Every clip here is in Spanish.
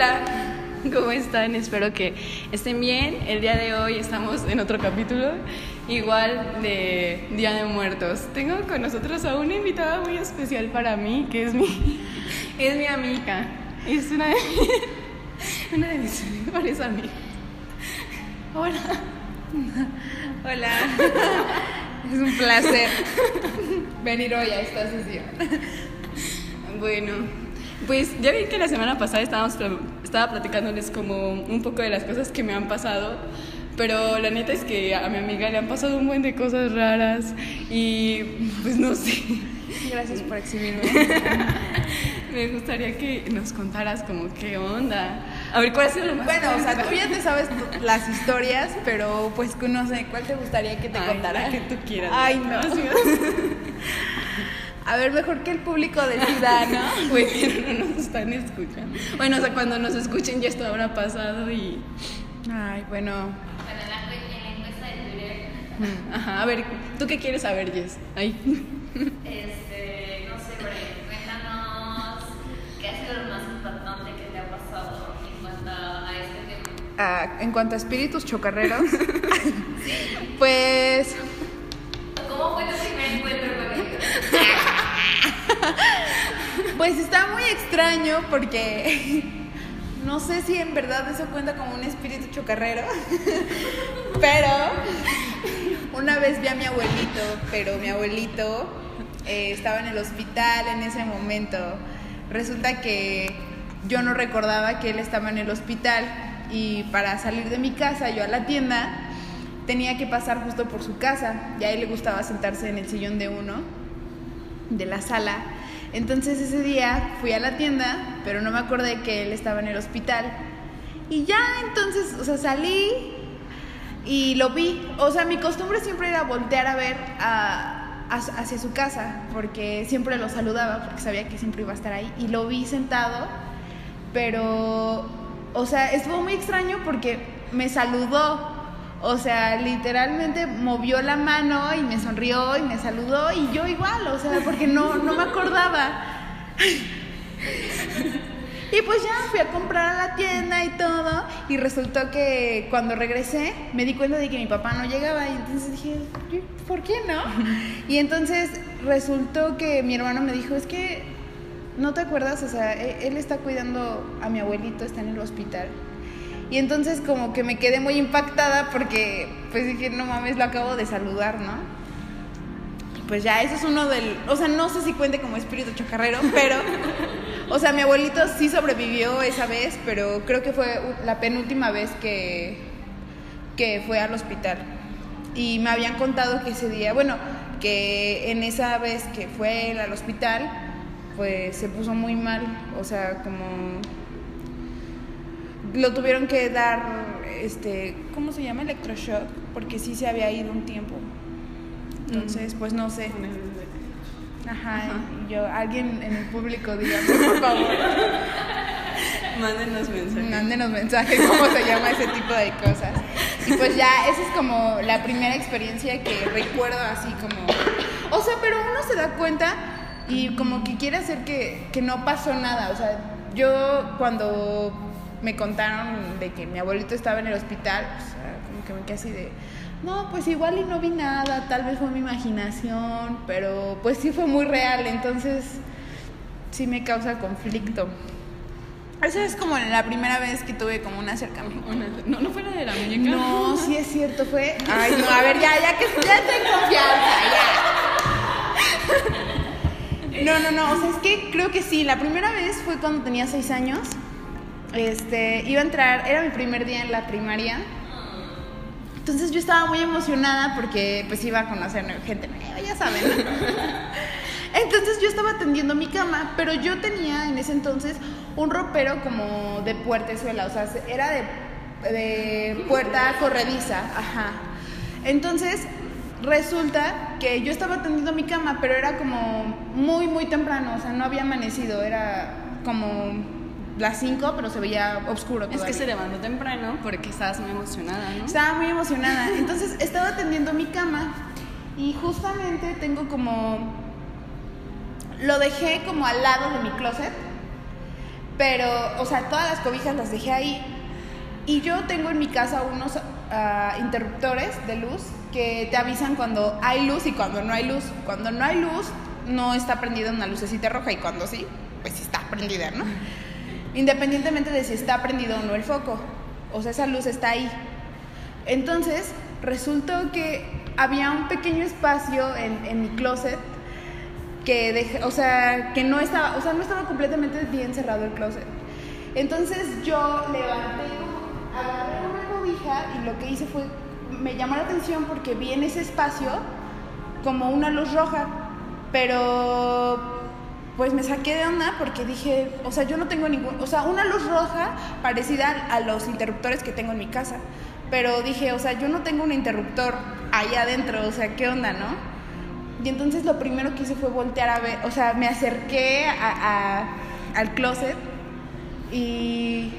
Hola, ¿cómo están? Espero que estén bien. El día de hoy estamos en otro capítulo, igual de Día de Muertos. Tengo con nosotros a una invitada muy especial para mí, que es mi, es mi amiga. Es una de, una de mis mejores amigas. Hola. Hola. Es un placer venir hoy a esta sesión. Bueno, pues ya vi que la semana pasada estábamos, estaba platicándoles como un poco de las cosas que me han pasado, pero la neta es que a mi amiga le han pasado un buen de cosas raras y pues no sé. Gracias por exhibirme. me gustaría que nos contaras como qué onda. A ver, ¿cuál ha sido lo más Bueno, o sea, tú ya te sabes las historias, pero pues no sé, ¿cuál te gustaría que te Ay, contara? la que tú quieras. Ay, no. A ver, mejor que el público decida, ¿no? Güey, pero no nos están escuchando. Bueno, o sea, cuando nos escuchen ya esto habrá pasado y... Ay, bueno. Bueno, en la, encu- en la encuesta de Twitter, mm. Ajá, a ver, ¿tú qué quieres saber, Jess? Ay. este, no sé, Bre, cuéntanos qué ha sido lo más impactante que te ha pasado en cuanto a este tema. Ah, en cuanto a espíritus chocarreros, pues ¿Cómo fue tu primer encuentro con ellos? Pues está muy extraño porque no sé si en verdad eso cuenta como un espíritu chocarrero, pero una vez vi a mi abuelito, pero mi abuelito eh, estaba en el hospital en ese momento. Resulta que yo no recordaba que él estaba en el hospital y para salir de mi casa, yo a la tienda, tenía que pasar justo por su casa y a él le gustaba sentarse en el sillón de uno de la sala. Entonces ese día fui a la tienda, pero no me acordé que él estaba en el hospital. Y ya entonces, o sea, salí y lo vi. O sea, mi costumbre siempre era voltear a ver hacia su casa, porque siempre lo saludaba, porque sabía que siempre iba a estar ahí. Y lo vi sentado, pero, o sea, estuvo muy extraño porque me saludó. O sea, literalmente movió la mano y me sonrió y me saludó y yo igual, o sea, porque no, no me acordaba. Y pues ya fui a comprar a la tienda y todo y resultó que cuando regresé me di cuenta de que mi papá no llegaba y entonces dije, ¿por qué no? Y entonces resultó que mi hermano me dijo, es que no te acuerdas, o sea, e- él está cuidando a mi abuelito, está en el hospital. Y entonces como que me quedé muy impactada porque pues dije, no mames, lo acabo de saludar, ¿no? Pues ya, eso es uno del, o sea, no sé si cuente como espíritu chocarrero, pero, o sea, mi abuelito sí sobrevivió esa vez, pero creo que fue la penúltima vez que, que fue al hospital. Y me habían contado que ese día, bueno, que en esa vez que fue él al hospital, pues se puso muy mal, o sea, como lo tuvieron que dar, este, ¿cómo se llama? Electroshock, porque sí se había ido un tiempo. Entonces, pues no sé. Ajá, y yo, alguien en el público, dígame, por favor, Mándenos mensajes. mándenos mensajes, cómo se llama ese tipo de cosas. Y pues ya, esa es como la primera experiencia que recuerdo así como... O sea, pero uno se da cuenta y como que quiere hacer que, que no pasó nada. O sea, yo cuando me contaron de que mi abuelito estaba en el hospital, o sea, como que me quedé así de... No, pues igual y no vi nada, tal vez fue mi imaginación, pero pues sí fue muy real, entonces sí me causa conflicto. Esa es como la primera vez que tuve como un acercamiento. Una- no, no fue la de la muñeca. No, sí es cierto, fue. Ay, no, a ver, ya, ya que ya ten confianza, ya. No, no, no, o sea, es que creo que sí. La primera vez fue cuando tenía seis años. Este, iba a entrar, era mi primer día en la primaria. Entonces yo estaba muy emocionada porque pues iba a conocer gente nueva, ya saben. ¿no? Entonces yo estaba tendiendo mi cama, pero yo tenía en ese entonces un ropero como de puertezuela, o sea, se- era de, de puerta corrediza, ajá. Entonces resulta que yo estaba tendiendo mi cama, pero era como muy, muy temprano, o sea, no había amanecido, era como las 5, pero se veía oscuro Es que se levantó temprano porque estabas muy emocionada, ¿no? Estaba muy emocionada. Entonces estaba tendiendo mi cama y justamente tengo como... Lo dejé como al lado de mi closet, Pero, o sea, todas las cobijas las dejé ahí. Y yo tengo en mi casa unos ah, interruptores de luz que te avisan cuando hay luz y cuando no hay luz. Cuando no hay luz, no está prendida una lucecita roja y cuando sí, pues sí está prendida, ¿no? Independientemente de si está prendido o no el foco. O sea, esa luz está ahí. Entonces, resultó que había un pequeño espacio en, en mi closet que dejé, o sea, que no estaba, o sea, no estaba completamente bien cerrado el closet. Entonces yo levanté, agarré una cobija y lo que hice fue, me llamó la atención porque vi en ese espacio como una luz roja, pero pues me saqué de onda porque dije, o sea, yo no tengo ningún, o sea, una luz roja parecida a los interruptores que tengo en mi casa, pero dije, o sea, yo no tengo un interruptor ahí adentro, o sea, ¿qué onda, no? Y entonces lo primero que hice fue voltear a ver, o sea, me acerqué al closet y,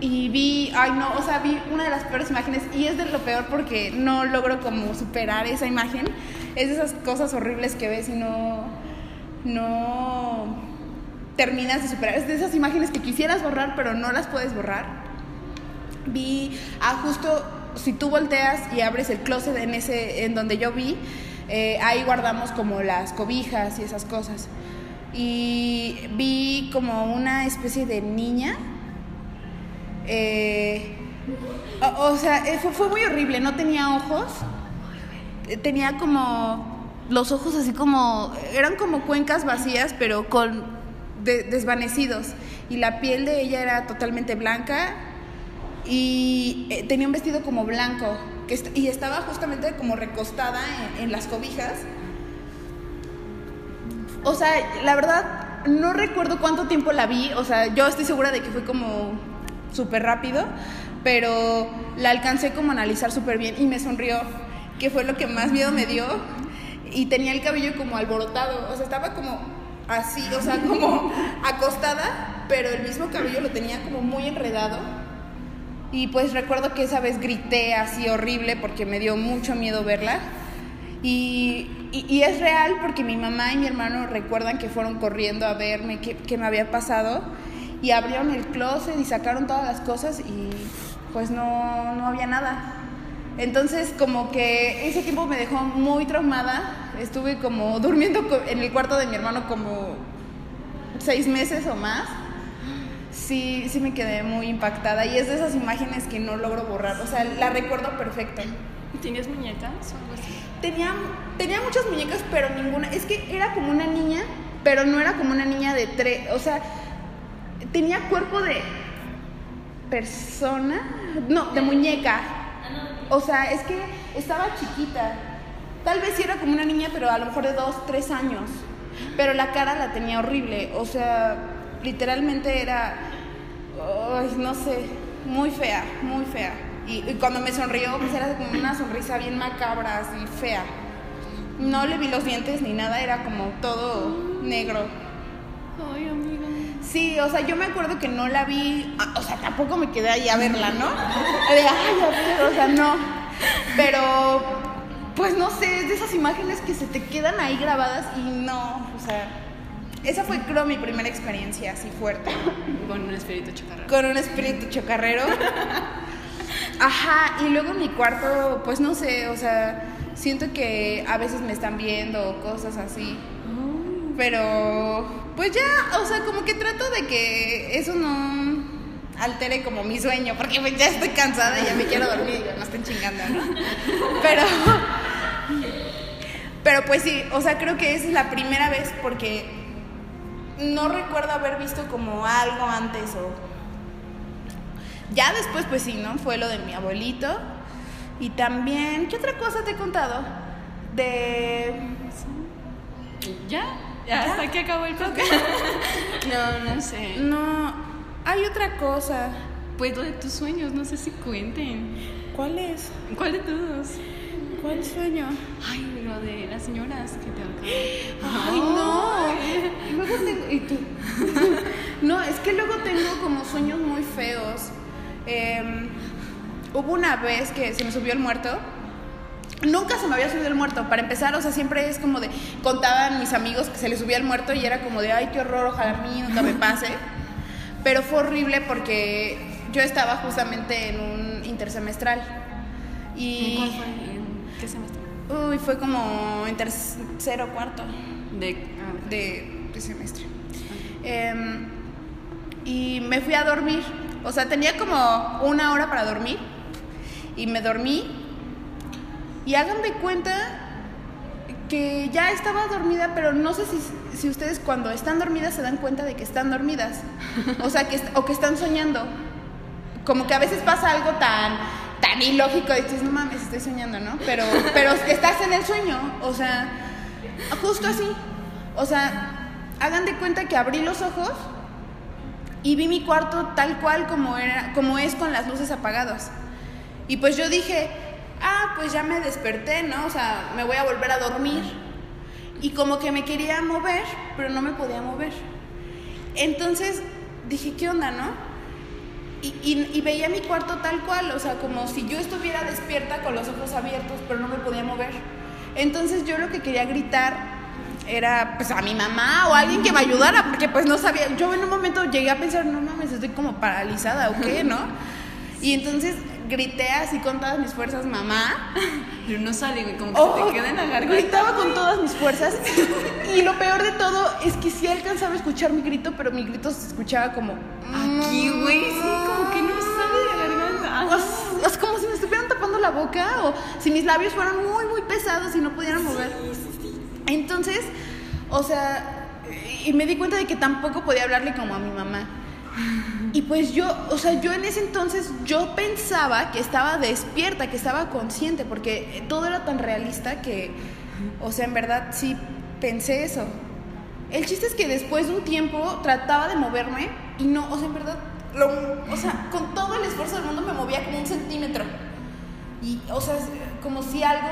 y vi, ay no, o sea, vi una de las peores imágenes y es de lo peor porque no logro como superar esa imagen. Es de esas cosas horribles que ves y no, no terminas de superar. Es de esas imágenes que quisieras borrar pero no las puedes borrar. Vi, ah, justo si tú volteas y abres el closet en ese, en donde yo vi, eh, ahí guardamos como las cobijas y esas cosas. Y vi como una especie de niña. Eh, o, sea, eh, fue, muy horrible, no tenía ojos. Tenía como los ojos así como, eran como cuencas vacías, pero con desvanecidos. Y la piel de ella era totalmente blanca y tenía un vestido como blanco y estaba justamente como recostada en, las cobijas. O sea, la verdad, no recuerdo cuánto tiempo la vi, o sea, yo estoy segura de que fue como súper rápido, pero la alcancé como a analizar súper bien y me sonrió, que fue lo que más miedo me dio, y tenía el cabello como alborotado, o sea, estaba como así, o sea, como acostada, pero el mismo cabello lo tenía como muy enredado y pues recuerdo que esa vez grité así horrible porque me dio mucho miedo verla. Y, y, es real porque mi mamá y mi hermano recuerdan que fueron corriendo a verme qué, me había pasado y abrieron el closet y sacaron todas las cosas y pues no, no había nada. Entonces como que ese tiempo me dejó muy traumada. Estuve como durmiendo en el cuarto de mi hermano como seis meses o más sí, sí me quedé muy impactada y es de esas imágenes que no logro borrar, o sea, la recuerdo perfecto. ¿Tienes muñecas o algo así? Tenía, tenía muchas muñecas, pero ninguna, es que era como una niña, pero no era como una niña de tres, o sea, tenía cuerpo de persona, no, de muñeca. O sea, es que estaba chiquita. Tal vez sí era como una niña, pero a lo mejor de dos, tres años. Pero la cara la tenía horrible. O sea, literalmente era, ay, no sé, muy fea, muy fea. Y, cuando me sonrió, pues era como una sonrisa bien macabra, así fea. No le vi los dientes ni nada, era como todo negro. Ay, amiga. Sí, o sea, yo me acuerdo que no la vi, ah, o sea, tampoco me quedé ahí a verla, ¿no? De, ay, o sea, no. Pero, pues no sé, es de esas imágenes que se te quedan ahí grabadas y no, o sea, esa fue, creo, mi primera experiencia así fuerte. Con un espíritu chocarrero. Con un espíritu chocarrero. Ajá, y luego mi cuarto, pues no sé, o sea, siento que a veces me están viendo cosas así. Oh. Pero, pues ya, o sea, como que trato de que eso no altere como mi sueño, porque pues ya estoy cansada y ya me quiero dormir y no estén chingando, ¿no? Pero, pero pues sí, o sea, creo que esa es la primera vez porque no recuerdo haber visto como algo antes o... Ya después, pues sí, ¿no? Fue lo de mi abuelito. Y también, ¿qué otra cosa te he contado? De... ¿Ya? ¿Ya? ¿Hasta que acabó el podcast? no, no sé. No, hay otra cosa. Pues lo de tus sueños, no sé si cuenten. ¿Cuál es? ¿Cuál de todos? ¿Cuál sueño? Ay, lo de las señoras que te Ay, no. Luego tengo. ¿Y tú? no, es que luego tengo como sueños muy feos. Em, hubo una vez que se me subió el muerto. Nunca se me había subido el muerto. Para empezar, o sea, siempre es como de. Contaban mis amigos que se les subía el muerto y era como de, ay, qué horror, ojalá a mí nunca me pase. pero fue horrible porque yo estaba justamente en un intersemestral. Y. ¿Cuál fue? ¿En qué semestre? Uy, fue como en tercero o cuarto De. ah, de, de semestre. Em, y me fui a dormir. O sea, tenía como una hora para dormir. Y me dormí. Y hagan de cuenta que ya estaba dormida, pero no sé si, si ustedes cuando están dormidas se dan cuenta de que están dormidas. O sea, que, o que están soñando. Como que a veces pasa algo tan, tan ilógico dices, no mames, estoy soñando, ¿no? Pero, pero estás en el sueño. O sea, justo así. O sea, hagan de cuenta que abrí los ojos y vi mi cuarto tal cual como, era, como es con las luces apagadas. Y pues yo dije, ah, pues ya me desperté, ¿no? O sea, me voy a volver a dormir. Y como que me quería mover, pero no me podía mover. Entonces dije, ¿qué onda, no? Y, y- y veía mi cuarto tal cual, o sea, como si yo estuviera despierta con los ojos abiertos, pero no me podía mover. Entonces yo lo que quería gritar era pues a mi mamá o a alguien que me ayudara, porque pues no sabía, yo en un momento llegué a pensar, no mames, estoy como paralizada o qué, ¿no? Y entonces grité así con todas mis fuerzas, mamá. Pero no sale, güey, como que Oh, se te queda en la garganta. Gritaba con todas mis fuerzas. Y lo peor de todo es que sí alcanzaba a escuchar mi grito, pero mi grito se escuchaba como. Aquí, güey, sí, como que no sale de la garganta. O s- o sea, como si me estuvieran tapando la boca o si mis labios fueran muy, muy pesados y no pudieran mover. Entonces, o sea, y me di cuenta de que tampoco podía hablarle como a mi mamá. Y pues yo, o sea, yo en ese entonces yo pensaba que estaba despierta, que estaba consciente, porque todo era tan realista que, o sea, en verdad sí pensé eso. El chiste es que después de un tiempo trataba de moverme y no, o sea, en verdad, lo- o sea, con todo el esfuerzo del mundo me movía como un centímetro. Y, o sea, como si algo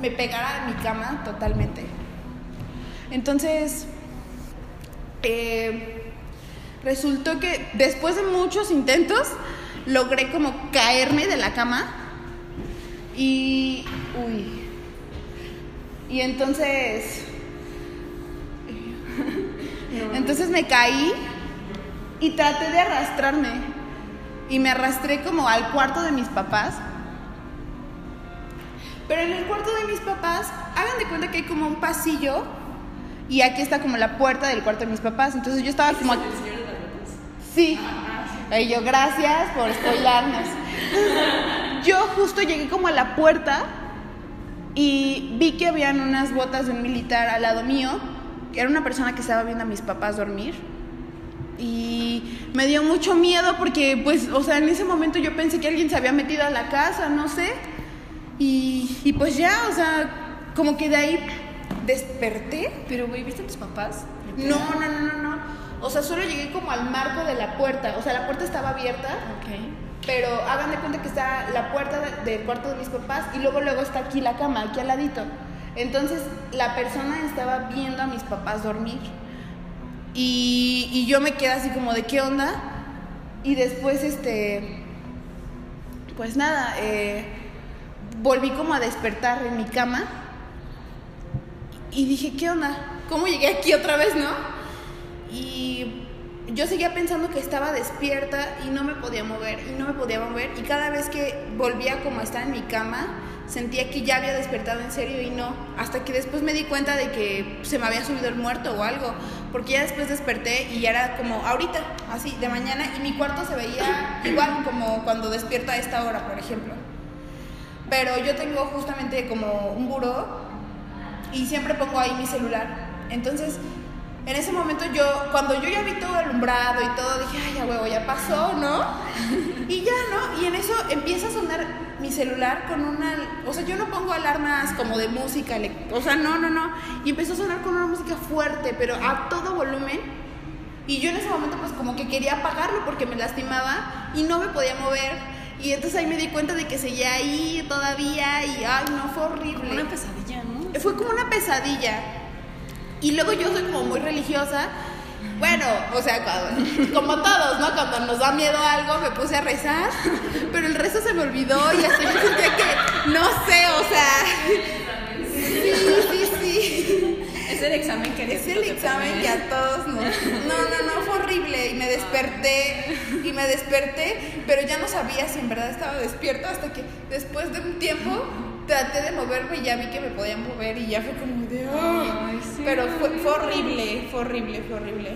me pegara en mi cama totalmente. Entonces, eh, resultó que después de muchos intentos, logré como caerme de la cama. Y, uy. Y entonces, entonces me caí y traté de arrastrarme. Y me arrastré como al cuarto de mis papás. Pero en el cuarto de mis papás, hagan de cuenta que hay como un pasillo y aquí está como la puerta del cuarto de mis papás. Entonces yo estaba como... Sí. Y yo, gracias por spoilarnos. Yo justo llegué como a la puerta y vi que habían unas botas de un militar al lado mío. Era una persona que estaba viendo a mis papás dormir. Y me dio mucho miedo porque, pues, o sea, en ese momento yo pensé que alguien se había metido a la casa, no sé. Y, y pues ya, o sea, como que de ahí desperté. Pero, güey, ¿viste a tus papás? No, no, no, no, no. O sea, solo llegué como al marco de la puerta. O sea, la puerta estaba abierta, Ok. pero hagan de cuenta que está la puerta de- del cuarto de mis papás y luego luego está aquí la cama, aquí al ladito. Entonces, la persona estaba viendo a mis papás dormir. Y, y yo me quedé así como de qué onda. Y después, este, pues nada, eh, volví como a despertar en mi cama. Y dije, ¿qué onda? ¿Cómo llegué aquí otra vez, no? Yo seguía pensando que estaba despierta y no me podía mover y no me podía mover. Y cada vez que volvía como a estar en mi cama, sentía que ya había despertado en serio y no. Hasta que después me di cuenta de que se me había subido el muerto o algo. Porque ya después desperté y ya era como ahorita, así, de mañana. Y mi cuarto se veía igual como cuando despierto a esta hora, por ejemplo. Pero yo tengo justamente como un buró y siempre pongo ahí mi celular. Entonces, en ese momento yo, cuando yo ya vi todo alumbrado y todo, dije, ay, ya huevo, ya pasó, ¿no? Y ya, ¿no? Y en eso empieza a sonar mi celular con una, o sea, yo no pongo alarmas como de música, o sea, no, no, no. Y empezó a sonar con una música fuerte, pero a todo volumen. Y yo en ese momento pues como que quería apagarlo porque me lastimaba y no me podía mover. Y entonces ahí me di cuenta de que seguía ahí todavía y ay, no, fue horrible. Una pesadilla, ¿no? Fue como una pesadilla. Y luego yo soy como muy religiosa. Bueno, o sea, cuando- como todos, ¿no? Cuando nos da miedo algo, me puse a rezar, pero el rezo se me olvidó y hasta yo sentía que, no sé, o sea, sí, sí, sí. Ese el examen que Es el examen que a todos nos... No, no, no, fue horrible. Y me desperté, y me desperté, pero ya no sabía si en verdad estaba despierto hasta que después de un tiempo traté de moverme y ya vi que me podía mover y ya fue como de... "Ah". Ay, sí. Pero fue, fue horrible, fue horrible, fue horrible.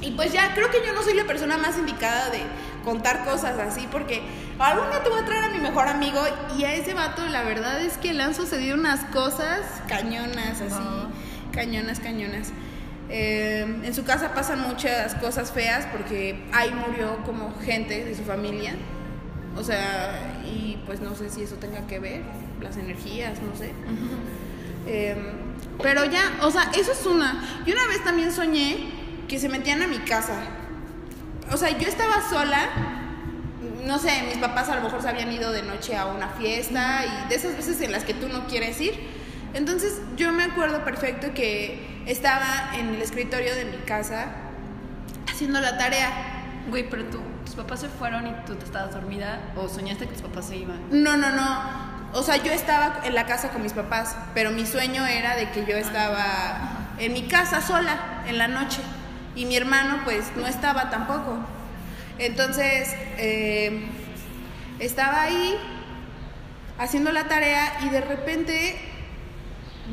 Y pues ya, creo que yo no soy la persona más indicada de contar cosas así, porque algún día te voy a traer a mi mejor amigo y a ese vato la verdad es que le han sucedido unas cosas cañonas, así, cañonas, cañonas. Eh, en su casa pasan muchas cosas feas porque ahí murió como gente de su familia. O sea, y pues no sé si eso tenga que ver, las energías, no sé. Eh, pero ya, o sea, eso es una. Y una vez también soñé que se metían a mi casa. O sea, yo estaba sola. No sé, mis papás a lo mejor se habían ido de noche a una fiesta y de esas veces en las que tú no quieres ir. Entonces yo me acuerdo perfecto que estaba en el escritorio de mi casa haciendo la tarea. Güey, pero tú, tus papás se fueron y tú te estabas dormida o soñaste que tus papás se iban. No, no, no. O sea, yo estaba en la casa con mis papás, pero mi sueño era de que yo estaba en mi casa sola en la noche y mi hermano pues no estaba tampoco. Entonces, eh, estaba ahí haciendo la tarea y de repente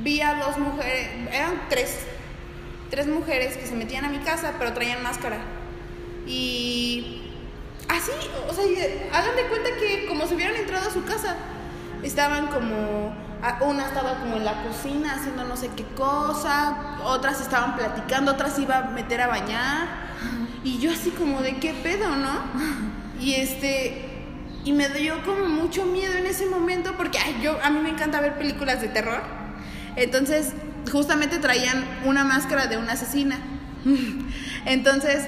vi a dos mujeres, eran tres, tres mujeres que se metían a mi casa pero traían máscara. Y así, o sea, y, hagan de cuenta que como si hubieran entrado a su casa. Estaban como, una estaba como en la cocina haciendo no sé qué cosa, otras estaban platicando, otras iba a meter a bañar. Y yo así como de qué pedo, ¿no? Y este, y me dio como mucho miedo en ese momento porque ay, yo, a mí me encanta ver películas de terror. Entonces, justamente traían una máscara de una asesina. Entonces,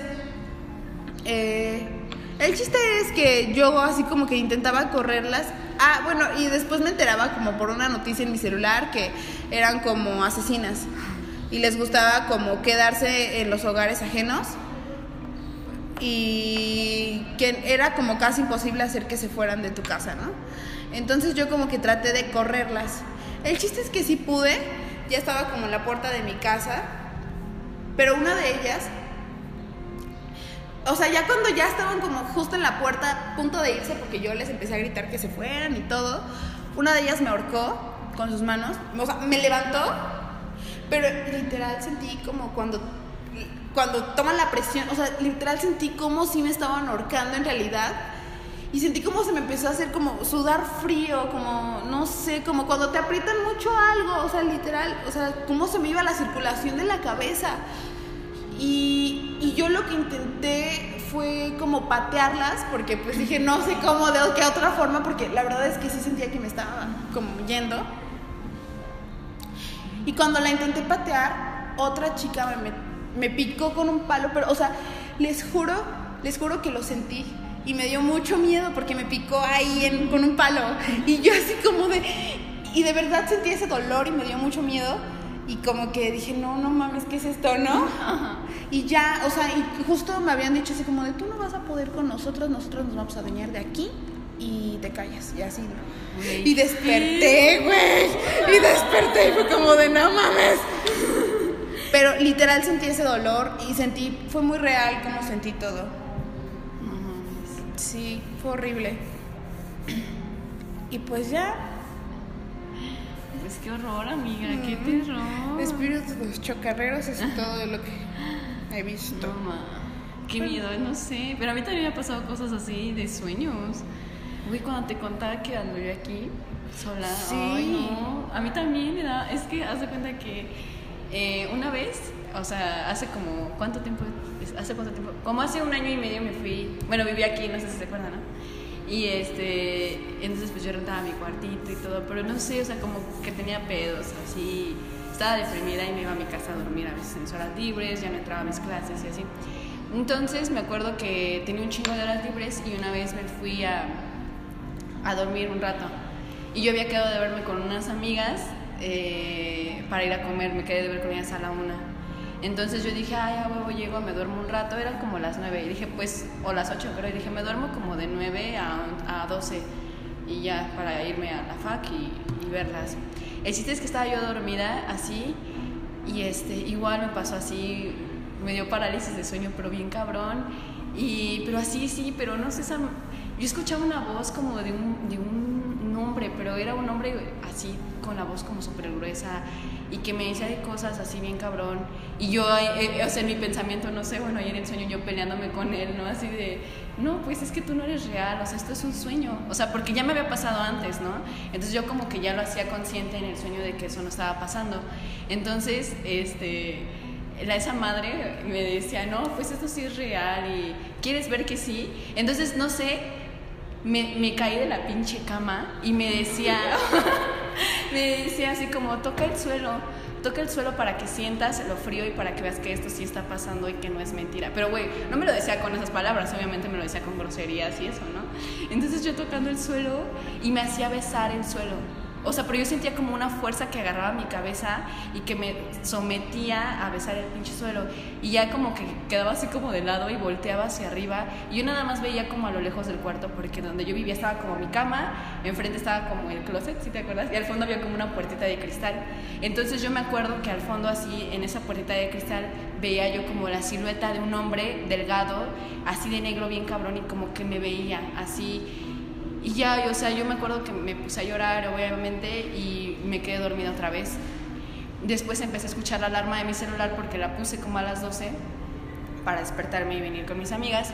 eh, el chiste es que yo así como que intentaba correrlas. Ah, bueno, y después me enteraba como por una noticia en mi celular que eran como asesinas y les gustaba como quedarse en los hogares ajenos y que era como casi imposible hacer que se fueran de tu casa, ¿no? Entonces yo como que traté de correrlas. El chiste es que sí pude, ya estaba como en la puerta de mi casa, pero una de ellas o sea, ya cuando ya estaban como justo en la puerta, a punto de irse, porque yo les empecé a gritar que se fueran y todo, una de ellas me ahorcó con sus manos, o sea, me levantó, pero literal sentí como cuando, cuando toman la presión, o sea, literal sentí como si me estaban ahorcando en realidad. Y sentí como se me empezó a hacer como sudar frío, como, no sé, como cuando te aprietan mucho algo, o sea, literal, o sea, cómo se me iba la circulación de la cabeza. Y, y yo lo que intenté fue como patearlas, porque pues dije, no sé cómo, de qué otra forma, porque la verdad es que sí sentía que me estaba como yendo. Y cuando la intenté patear, otra chica me, me, picó con un palo, pero, o sea, les juro, les juro que lo sentí. Y me dio mucho miedo porque me picó ahí en- con un palo. Y yo así como de... Y de verdad sentí ese dolor y me dio mucho miedo. Y como que dije, no, no mames, ¿qué es esto, no? Y ya, o sea, y justo me habían dicho así como de, tú no vas a poder con nosotros, nosotros nos vamos a adueñar de aquí y te callas. Y así, ¿no? Güey. Y desperté, güey. Y desperté y fue como de, no mames. Pero literal sentí ese dolor y sentí, fue muy real como sentí todo. No mames. Sí, fue horrible. Y pues ya, Pues qué horror, amiga, qué Mm. terror. espíritus de los chocarreros es todo lo que he visto. No, ma. Qué miedo, no sé. Pero a mí también me ha pasado cosas así de sueños. Güey, cuando te contaba que viví aquí, sola. Sí. Ay, no. A mí también me da. Es que haz de cuenta que eh, una vez, o sea, hace como. ¿Cuánto tiempo? ¿Hace cuánto tiempo? Como hace un año y medio me fui. Bueno, viví aquí, no sé si se acuerdan, ¿no? Y este, entonces pues yo rentaba mi cuartito y todo, pero no sé, o sea, como que tenía pedos, así, estaba deprimida y me iba a mi casa a dormir a veces en horas libres, ya no entraba a mis clases y así. Entonces me acuerdo que tenía un chingo de horas libres y una vez me fui a, a dormir un rato. Y yo había quedado de verme con unas amigas eh, para ir a comer, me quedé de ver con ellas a la una. Entonces yo dije, ay, a huevo, llego, me duermo un rato, eran como las 9, y dije, pues, o las 8 creo, y dije, me duermo como de 9 a, a 12, y ya, para irme a la fac y, y verlas. El chiste es que estaba yo dormida así, Y este, igual me pasó así, me dio parálisis de sueño, pero bien cabrón. Y, pero así, sí, pero no sé, esa, yo escuchaba una voz como de un, de un hombre, pero era un hombre así, con la voz como súper gruesa y que me decía de cosas así bien cabrón. Y yo, eh, o sea, en mi pensamiento, no sé, bueno, ahí en el sueño yo peleándome con él, ¿no? Así de, no, pues es que tú no eres real, o sea, esto es un sueño. O sea, porque ya me había pasado antes, ¿no? Entonces yo como que ya lo hacía consciente en el sueño de que eso no estaba pasando. Entonces, este, la, esa madre me decía, no, pues esto sí es real y quieres ver que sí. Entonces, no sé, me, me caí de la pinche cama y me decía, me decía así como, toca el suelo, toca el suelo para que sientas lo frío y para que veas que esto sí está pasando y que no es mentira. Pero, güey, no me lo decía con esas palabras, obviamente me lo decía con groserías y eso, ¿no? Entonces yo tocando el suelo y me hacía besar el suelo. O sea, pero yo sentía como una fuerza que agarraba mi cabeza y que me sometía a besar el pinche suelo. Y ya como que quedaba así como de lado y volteaba hacia arriba. Y yo nada más veía como a lo lejos del cuarto, porque donde yo vivía estaba como mi cama, enfrente estaba como el closet, si te acuerdas, y al fondo había como una puertita de cristal. Entonces yo me acuerdo que al fondo así, en esa puertita de cristal, veía yo como la silueta de un hombre delgado, así de negro, bien cabrón, y como que me veía así y ya, o sea, yo me acuerdo que me puse a llorar, obviamente, y me quedé dormida otra vez. Después empecé a escuchar la alarma de mi celular porque la puse como a las 12 para despertarme y venir con mis amigas.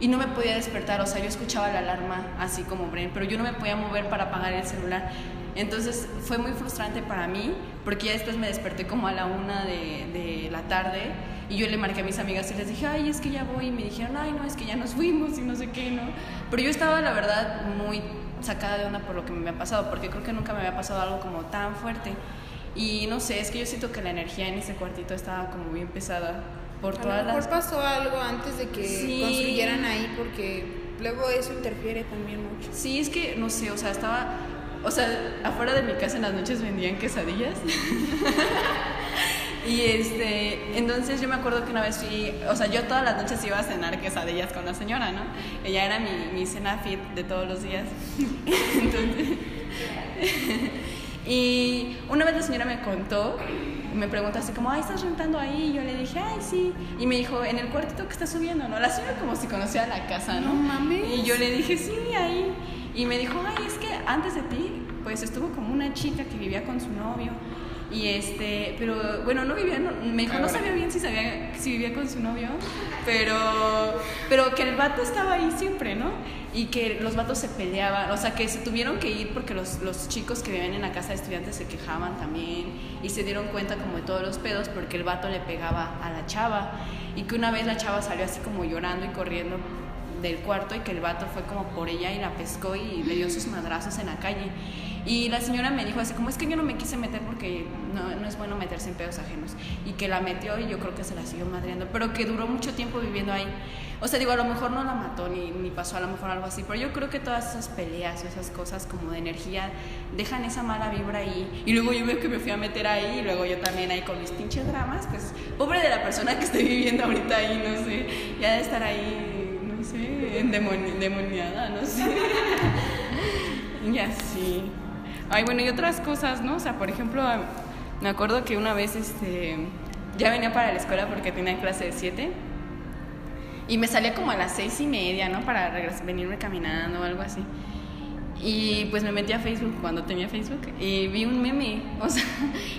Y no me podía despertar, o sea, yo escuchaba la alarma así como Bren, pero yo no me podía mover para apagar el celular. Entonces fue muy frustrante para mí porque ya después me desperté como a la una de, de la tarde y yo le marqué a mis amigas y les dije, ay, es que ya voy. Y me dijeron, ay, no, es que ya nos fuimos y no sé qué, ¿no? Pero yo estaba, la verdad, muy sacada de onda por lo que me había pasado, porque creo que nunca me había pasado algo como tan fuerte. Y no sé, es que yo siento que la energía en ese cuartito estaba como bien pesada por A todas lo mejor las... pasó algo antes de que Sí. construyeran ahí porque luego eso interfiere también mucho. Sí, es que, no sé, o sea, estaba... O sea, afuera de mi casa en las noches vendían quesadillas. y este, entonces yo me acuerdo que una vez fui, o sea, yo todas las noches iba a cenar quesadillas con la señora, ¿no? Ella era mi, mi cena fit de todos los días. entonces, y una vez la señora me contó, me preguntó así como, ay, ¿estás rentando ahí? Y yo le dije, ay, sí. Y me dijo, en el cuartito que está subiendo, ¿no? La señora como si conocía la casa, ¿no? No mames. Y yo le dije, sí, ahí. Y me dijo, ay, es que antes de ti, pues estuvo como una chica que vivía con su novio. Y este, pero bueno, no vivía, no- me dijo, no sabía bien si sabía si vivía con su novio, pero, pero que el vato estaba ahí siempre, ¿no? Y que los vatos se peleaban, o sea, que se tuvieron que ir porque los, los chicos que vivían en la casa de estudiantes se quejaban también y se dieron cuenta como de todos los pedos porque el vato le pegaba a la chava y que una vez la chava salió así como llorando y corriendo del cuarto y que el vato fue como por ella y la pescó y le dio sus madrazos en la calle. Y la señora me dijo así como es que yo no me quise meter porque no, no es bueno meterse en pedos ajenos. Y que la metió y yo creo que se la siguió madreando, pero que duró mucho tiempo viviendo ahí. O sea, digo, a lo mejor no la mató ni, ni pasó a lo mejor algo así, pero yo creo que todas esas peleas o esas cosas como de energía dejan esa mala vibra ahí. Y luego yo veo que me fui a meter ahí y luego yo también ahí con mis pinches dramas, pues pobre de la persona que esté viviendo ahorita ahí, no sé, ya de estar ahí, endemoni- endemoniada, no sé. Y así. Ay, bueno, y otras cosas, ¿no? O sea, por ejemplo, me acuerdo que una vez este, ya venía para la escuela porque tenía clase de 7 y me salía como a las seis y media, ¿no? Para regres- venirme caminando o algo así. Y pues me metí a Facebook cuando tenía Facebook y vi un meme, o sea,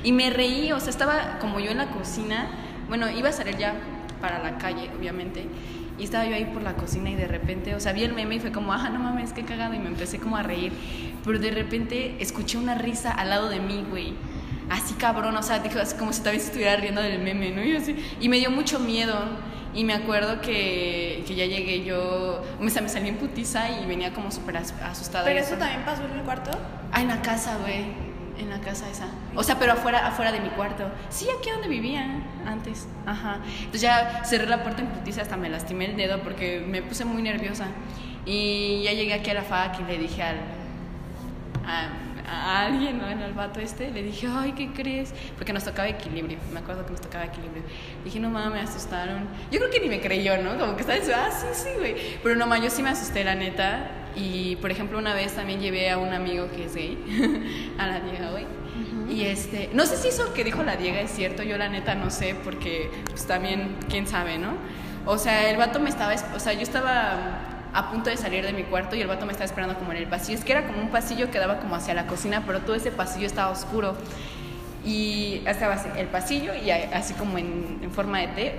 y me reí, o sea, estaba como yo en la cocina, bueno, iba a salir ya para la calle, obviamente, y estaba yo ahí por la cocina y de repente, o sea, vi el meme y fue como, ajá, no mames, qué cagado, y me empecé como a reír, pero de repente escuché una risa al lado de mí, güey, así cabrón, o sea, dijo, así como si también se estuviera riendo del meme, ¿no? Y, así, y me dio mucho miedo. Y me acuerdo que, que ya llegué yo, o sea, me salí en putiza y venía como súper as- asustada. ¿Pero eso- también pasó en el cuarto? Ah, en la casa, güey. En la casa esa. O sea, pero afuera, afuera de mi cuarto. Sí, aquí donde vivía antes. Ajá. Entonces ya cerré la puerta en putiza, hasta me lastimé el dedo porque me puse muy nerviosa. Y ya llegué aquí a la FAC y le dije al, a, a alguien, ¿no? Al vato este, le dije, ay, ¿qué crees? Porque nos tocaba equilibrio, me acuerdo que nos tocaba equilibrio. Dije, no mames, me asustaron. Yo creo que ni me creyó, ¿no? Como que estaba diciendo, ah, sí, sí, güey. Pero no mames, yo sí me asusté, la neta. Y, por ejemplo, una vez también llevé a un amigo que es gay, a la vieja, güey. Y este, no sé si eso que dijo la Diega es cierto, yo la neta no sé, porque pues también, quién sabe, ¿no? O sea, el vato me estaba, o sea, yo estaba a punto de salir de mi cuarto y el vato me estaba esperando como en el pasillo. Es que era como un pasillo que daba como hacia la cocina, pero todo ese pasillo estaba oscuro. Y estaba así, el pasillo y así como en, en forma de T,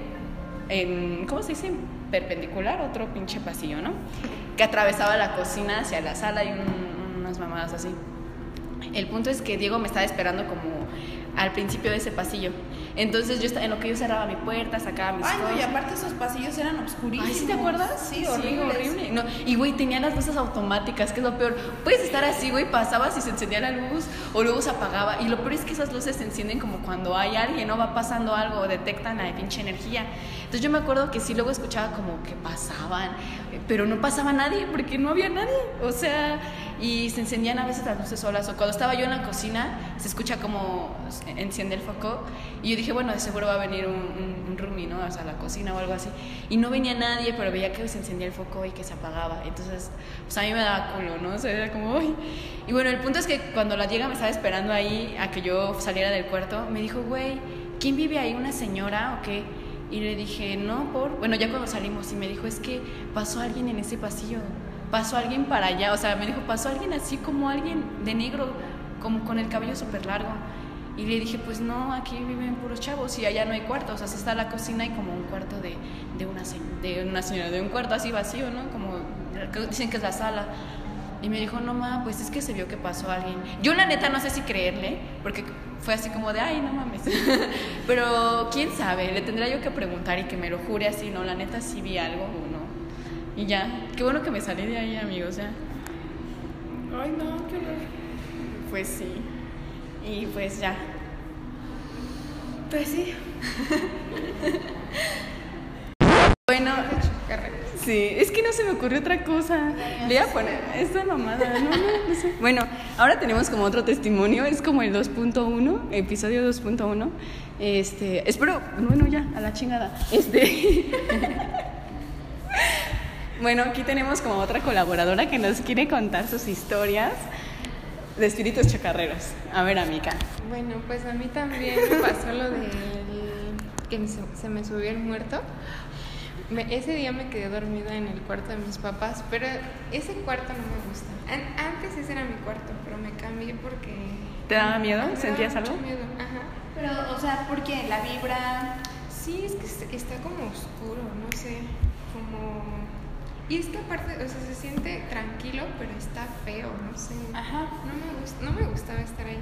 en, ¿cómo se dice? Perpendicular, otro pinche pasillo, ¿no? Que atravesaba la cocina hacia la sala y un- unas mamadas así. El punto es que Diego me estaba esperando como al principio de ese pasillo. Entonces yo esta- en lo que yo cerraba mi puerta, sacaba mis Ay, no, y cosas. aparte esos pasillos eran oscurísimos. Ay, ¿sí te acuerdas? Sí, horrible. horrible. No, y güey, tenía las luces automáticas, que es lo peor. Puedes estar así, güey, pasabas y se encendía la luz o luego se apagaba. Y lo peor es que esas luces se encienden como cuando hay alguien, ¿no? Va pasando algo, o detectan la pinche energía. Entonces yo me acuerdo que sí luego escuchaba como que pasaban, eh, pero no pasaba nadie porque no había nadie. O sea, y se encendían a veces las luces solas. O cuando estaba yo en la cocina, se escucha como enciende el foco. Y yo dije, bueno, de seguro va a venir un, un, un roomie, ¿no? O sea, la cocina o algo así. Y no venía nadie, pero veía que se encendía el foco y que se apagaba. Entonces, pues a mí me daba culo, ¿no? O sea, era como, "Ay". Y bueno, el punto es que cuando la llega me estaba esperando ahí a que yo saliera del cuarto, me dijo, güey, ¿quién vive ahí? ¿Una señora o qué? Y le dije, no, por. Bueno, ya cuando salimos, y me dijo, es que pasó alguien en ese pasillo. Pasó alguien para allá. O sea, me dijo, pasó alguien así como alguien de negro, como con el cabello súper largo. Y le dije, pues no, aquí viven puros chavos y allá no hay cuartos. O sea, está la cocina y como un cuarto de, de, una, de una señora, de un cuarto así vacío, ¿no? Como dicen que es la sala. Y me dijo, no, ma, pues es que se vio que pasó alguien. Yo la neta no sé si creerle, porque fue así como de, ay, no mames. Pero quién sabe, le tendría yo que preguntar y que me lo jure así, no, la neta sí vi algo. Y ya, qué bueno que me salí de ahí, amigos, ya. Ay, no, qué horror. Pues sí. Y pues ya. Pues sí. Bueno, sí, es que no se me ocurrió otra cosa. Le voy a poner esta mamada, no, no, no sé. Bueno, ahora tenemos como otro testimonio, es como el 2.1, episodio 2.1. Este, espero, bueno, ya, a la chingada. Este. Bueno, aquí tenemos como otra colaboradora que nos quiere contar sus historias de espíritus chacarreros. A ver, amiga. Bueno, pues a mí también me pasó lo del que se, se me subió el muerto. Me- ese día me quedé dormida en el cuarto de mis papás, pero ese cuarto no me gusta. An- antes ese era mi cuarto, pero me cambié porque... ¿Te daba miedo? Me daba ¿Sentías mucho algo? miedo, ajá. Pero, o sea, ¿por qué? La vibra. Sí, es que es- está como oscuro, no sé. Y es que aparte, o sea, se siente tranquilo, pero está feo, no sé. Ajá. No me, gust- no me gustaba estar ahí.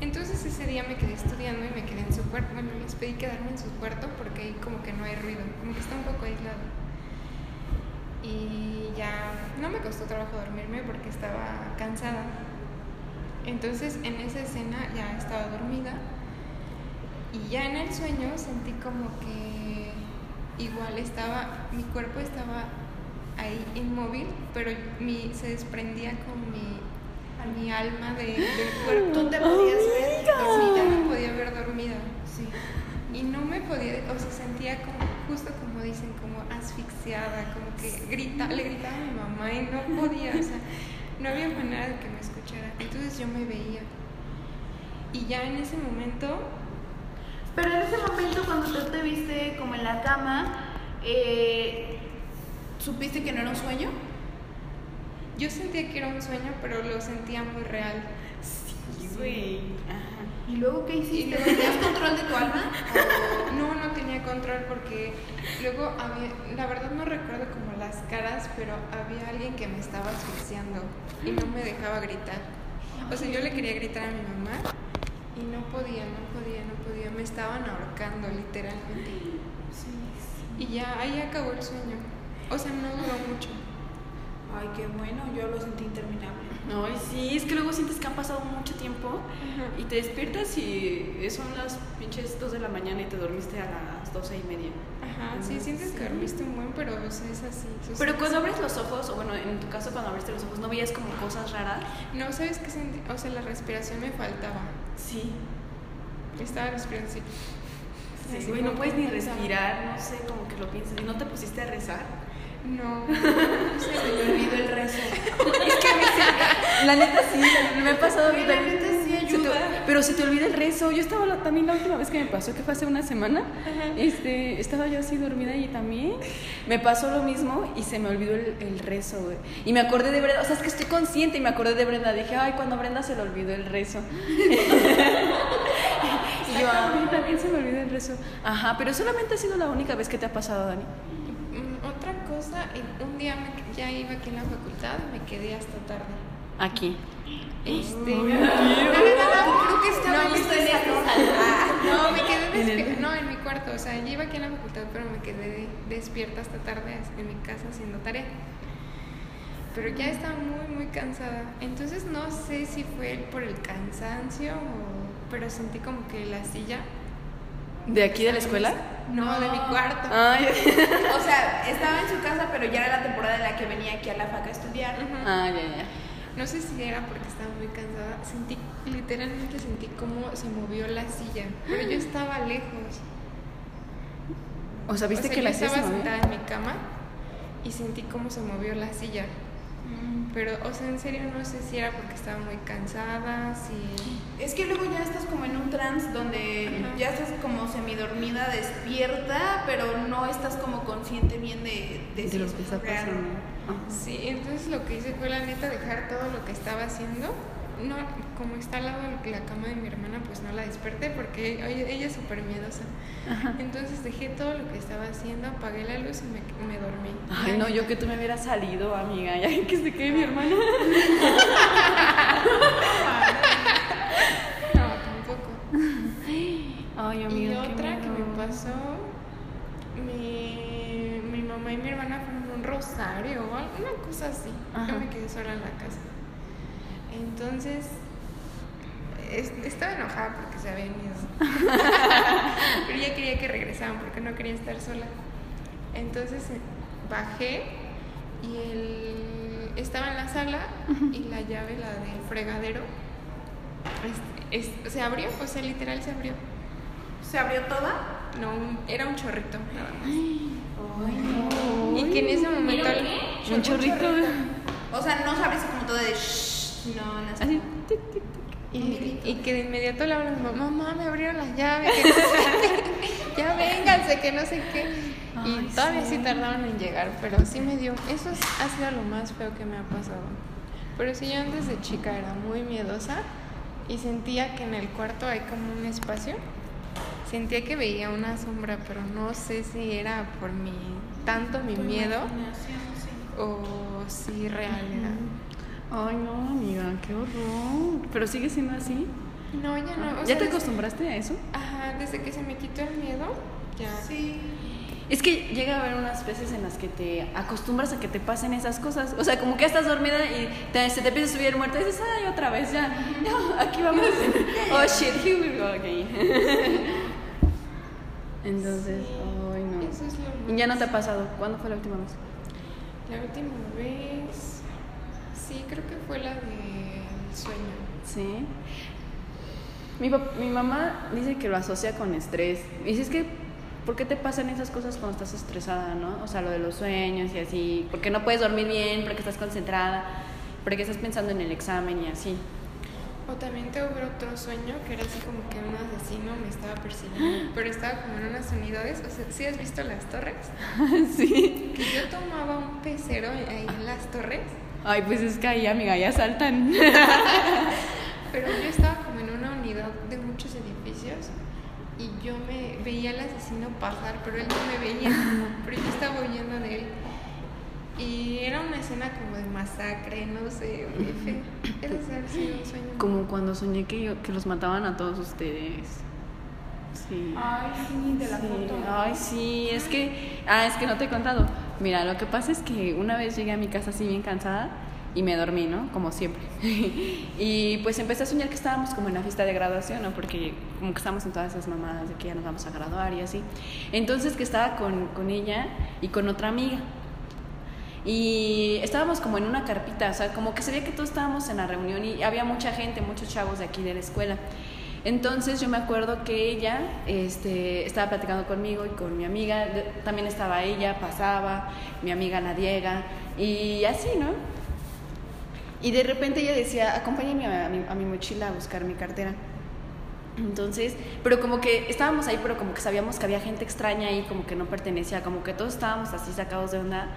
Entonces ese día me quedé estudiando y me quedé en su cuarto. Bueno, les pedí quedarme en su cuarto porque ahí como que no hay ruido, como que está un poco aislado. Y ya no me costó trabajo dormirme porque estaba cansada. Entonces en esa escena ya estaba dormida y ya en el sueño sentí como que igual estaba, mi cuerpo estaba ahí inmóvil, pero mi, se desprendía con mi, mi alma de- del cuerpo. Tú te podías ver dormida. me podía ver dormida. Sí. Y no me podía, o sea, sentía como, justo como dicen, como asfixiada, como que grita, le gritaba a mi mamá y no podía, o sea, no había manera de que me escuchara. Entonces yo me veía. Y ya en ese momento, Pero en ese momento, cuando tú te viste como en la cama, eh, ¿supiste que no era un sueño? yo sentía que era un sueño, pero lo sentía muy real. Sí, güey. ¿Y luego qué hiciste? ¿Tenías control de tu alma? No, no tenía control porque luego había, la verdad no recuerdo como las caras, pero había alguien que me estaba asfixiando y no me dejaba gritar. O sea, yo le quería gritar a mi mamá y no podía, no podía, no podía. Me estaban ahorcando literalmente. Y ya ahí acabó el sueño. O sea, no duró mucho. Ay, qué bueno, yo lo sentí interminable. Ay, sí, es que luego sientes que han pasado mucho tiempo y te despiertas y son las pinches 2 de la mañana y te dormiste a las 12 y media. Ajá, sí, sientes que dormiste un buen, pero o sea, es así. Pero cuando abres los ojos, o bueno, en tu caso cuando abriste los ojos, ¿no veías como cosas raras? No, ¿sabes qué sentí? O sea, la respiración me faltaba. Sí. Estaba respirando así. Sí, güey, no puedes ni respirar, no sé, como que lo piensas. ¿Y no te pusiste a rezar? No, Se me olvidó el rezo. La neta sí, me ha pasado Oye, la neta sí ayuda. Se te- ayuda. pero se te olvida el rezo. Yo estaba la- también la última vez que me pasó, que fue hace una semana, este, estaba yo así dormida y también me pasó lo mismo y se me olvidó el, el rezo, güey. Y me acordé de Brenda, o sea, es que estoy consciente y me acordé de Brenda. Dije, ay, cuando a Brenda se le olvidó el rezo. y yo, a mí también se me olvidó el rezo. Ajá, pero solamente ha sido la única vez que te ha pasado, Dani. Cosa, un día me- ya iba aquí en la facultad, me quedé hasta tarde. Aquí. Este, No, creo que Ah, No, me quedé ¿En el- despierta. No, en mi cuarto. O sea, yo iba aquí en la facultad, pero me quedé despierta hasta tarde en mi casa haciendo tarea. Pero ya estaba muy, muy cansada. Entonces no sé si fue por el cansancio o... Pero sentí como que la silla... ¿De aquí de la escuela? No, de mi cuarto. Ay, O sea, estaba en su casa, pero ya era la temporada en la que venía aquí a la faca a estudiar. Ujú. ah, ya, ya. No sé si era porque estaba muy cansada. Sentí, literalmente sentí cómo se movió la silla. Pero yo estaba lejos. O sea, ¿viste O sea, que yo la silla se estaba sentada en mi cama y sentí cómo se movió la silla. Pero, o sea, en serio no sé si era porque estaba muy cansada, si... Es que luego ya estás como en un trance donde Ajá. ya estás como semidormida, despierta, pero no estás como consciente bien de, de, De si lo que está pasando. Sí, entonces lo que hice fue la neta dejar todo lo que estaba haciendo. No, como está al lado de la cama de mi hermana, pues no la desperté porque ella es súper miedosa. Entonces dejé todo lo que estaba haciendo, apagué la luz y me, me dormí. Ay, no, yo que tú me hubieras salido, amiga. Ya que se quede mi hermana. No, tampoco. Ay, Y amiga. qué otra que me pasó, mi, mi mamá y mi hermana fueron un rosario o alguna cosa así. Ajá. Yo me quedé sola en la casa. Entonces, es- estaba enojada porque se habían ido. Pero ella quería que regresaran porque no quería estar sola. Entonces eh, bajé y él estaba en la sala y la llave, la del fregadero, es- es- se abrió, o sea, literal se abrió. ¿Se abrió toda? No, un- era un chorrito nada más. Ay, no. Y que en ese momento. Un chorrito. O sea, no se abrió como todo de shh, no, no Así. tic, tic, tic. Y, y que de inmediato le hablan mamá, me abrieron las llaves, que no sé qué, ya vénganse, que no sé qué. Y todavía sí. sí tardaron en llegar, pero sí me dio, eso es- ha sido lo más feo que me ha pasado. Pero sí, yo antes de chica era muy miedosa y sentía que en el cuarto hay como un espacio. Sentía que veía una sombra, pero no sé si era por mi, tanto mi miedo o si real era. Ay, no, amiga, qué horror. Pero sigue siendo así. No, ya no. ¿Ya sea, te acostumbraste a eso? Ajá, desde que se me quitó el miedo, ya. Sí. Es que llega a haber unas veces en las que te acostumbras a que te pasen esas cosas. O sea, como que estás dormida y te, se te empieza a subir el muerto y dices, ay, otra vez, ya. No, aquí vamos. oh, shit, here we go again. Entonces, ay, no. Eso es lo ¿Y ya no te ha pasado? ¿Cuándo fue la última vez? La última vez. Sí, creo que fue la del sueño. Sí. Mi, mi mamá dice que lo asocia con estrés. Y dice, es que, ¿por qué te pasan esas cosas cuando estás estresada, no? O sea, lo de los sueños y así. Porque no puedes dormir bien, porque estás concentrada, porque estás pensando en el examen y así. O también tuve otro sueño que era así como que un asesino me estaba persiguiendo. Pero estaba como en unas unidades. O sea, ¿sí has visto las torres? sí. Que yo tomaba un pecero ahí en las torres. Ay, pues es que ahí, amiga, ya saltan. Pero yo estaba como en una unidad de muchos edificios y yo me veía al asesino pasar, pero él no me veía, pero yo estaba huyendo de él. Y era una escena como de masacre, no sé, muy feo. Era un sueño. Como cuando soñé que, yo- que los mataban a todos ustedes. Sí. Ay, sí, de la Sí, foto. Ay, sí, es que. Ah, es que no te he contado. Mira, lo que pasa es que una vez llegué a mi casa así bien cansada y me dormí, ¿no? Como siempre. y pues empecé a soñar que estábamos como en la fiesta de graduación, ¿no? Porque como que estábamos en todas esas mamadas de que ya nos vamos a graduar y así. Entonces que estaba con, con ella y con otra amiga. Y estábamos como en una carpita, o sea, como que se veía que todos estábamos en la reunión y había mucha gente, muchos chavos de aquí de la escuela. Entonces yo me acuerdo que ella este, estaba platicando conmigo y con mi amiga, también estaba ella, pasaba, mi amiga la Diega, y así, ¿no? Y de repente ella decía, acompáñame a mi, mochila a buscar mi cartera. Entonces, pero como que estábamos ahí, pero como que sabíamos que había gente extraña ahí, como que no pertenecía, como que todos estábamos así sacados de onda.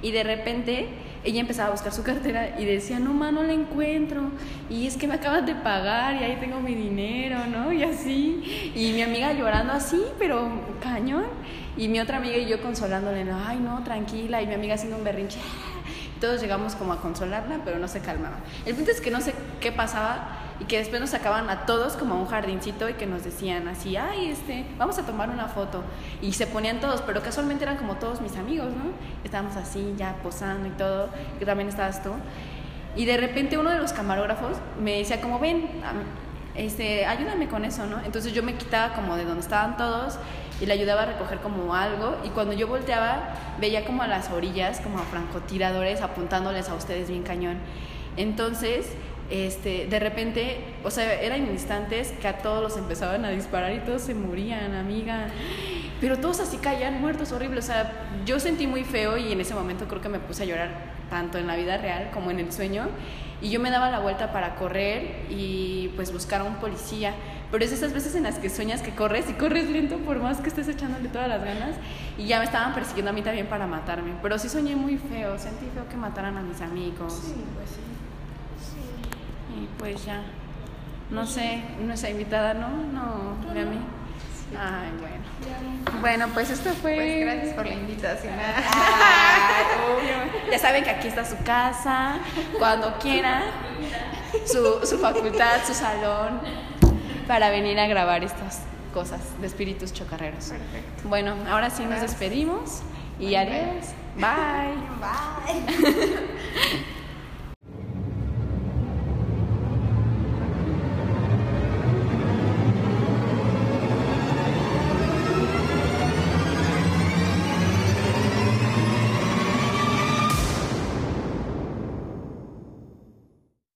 Y de repente ella empezaba a buscar su cartera y decía, no, ma, no la encuentro. Y es que me acabas de pagar y ahí tengo mi dinero, ¿no? Y así. Y mi amiga llorando así, pero cañón. Y mi otra amiga y yo consolándole, no, ay, no, tranquila. Y mi amiga haciendo un berrinche. Todos llegamos como a consolarla, pero no se calmaba. El punto es que no sé qué pasaba y que después nos sacaban a todos como a un jardincito y que nos decían así, ay, este, vamos a tomar una foto. Y se ponían todos, pero casualmente eran como todos mis amigos, ¿no? Estábamos así ya posando y todo, que también estabas tú. Y de repente uno de los camarógrafos me decía como, ven, este, ayúdame con eso, ¿no? Entonces yo me quitaba como de donde estaban todos y le ayudaba a recoger como algo y cuando yo volteaba veía como a las orillas, como a francotiradores apuntándoles a ustedes bien cañón. Entonces este, de repente, o sea, eran instantes que a todos los empezaban a disparar y todos se morían, amiga. Pero todos así caían muertos, horrible. O sea, yo sentí muy feo y en ese momento creo que me puse a llorar tanto en la vida real como en el sueño. Y yo me daba la vuelta para correr y pues buscar a un policía. Pero es esas veces en las que sueñas que corres y corres lento por más que estés echándole todas las ganas. Y ya me estaban persiguiendo a mí también para matarme. Pero sí soñé muy feo, sentí feo que mataran a mis amigos. Sí, pues sí. Y pues ya, no sé, nuestra invitada, ¿no? No, mi amiga. Ay, bueno. Bueno, pues esto fue. Pues gracias por la invitación. Ay, obvio. Ya saben que aquí está su casa, cuando quieran, su, su facultad, su salón, para venir a grabar estas cosas de espíritus chocarreros. Perfecto. Bueno, ahora sí nos despedimos y adiós. Bye. Bye.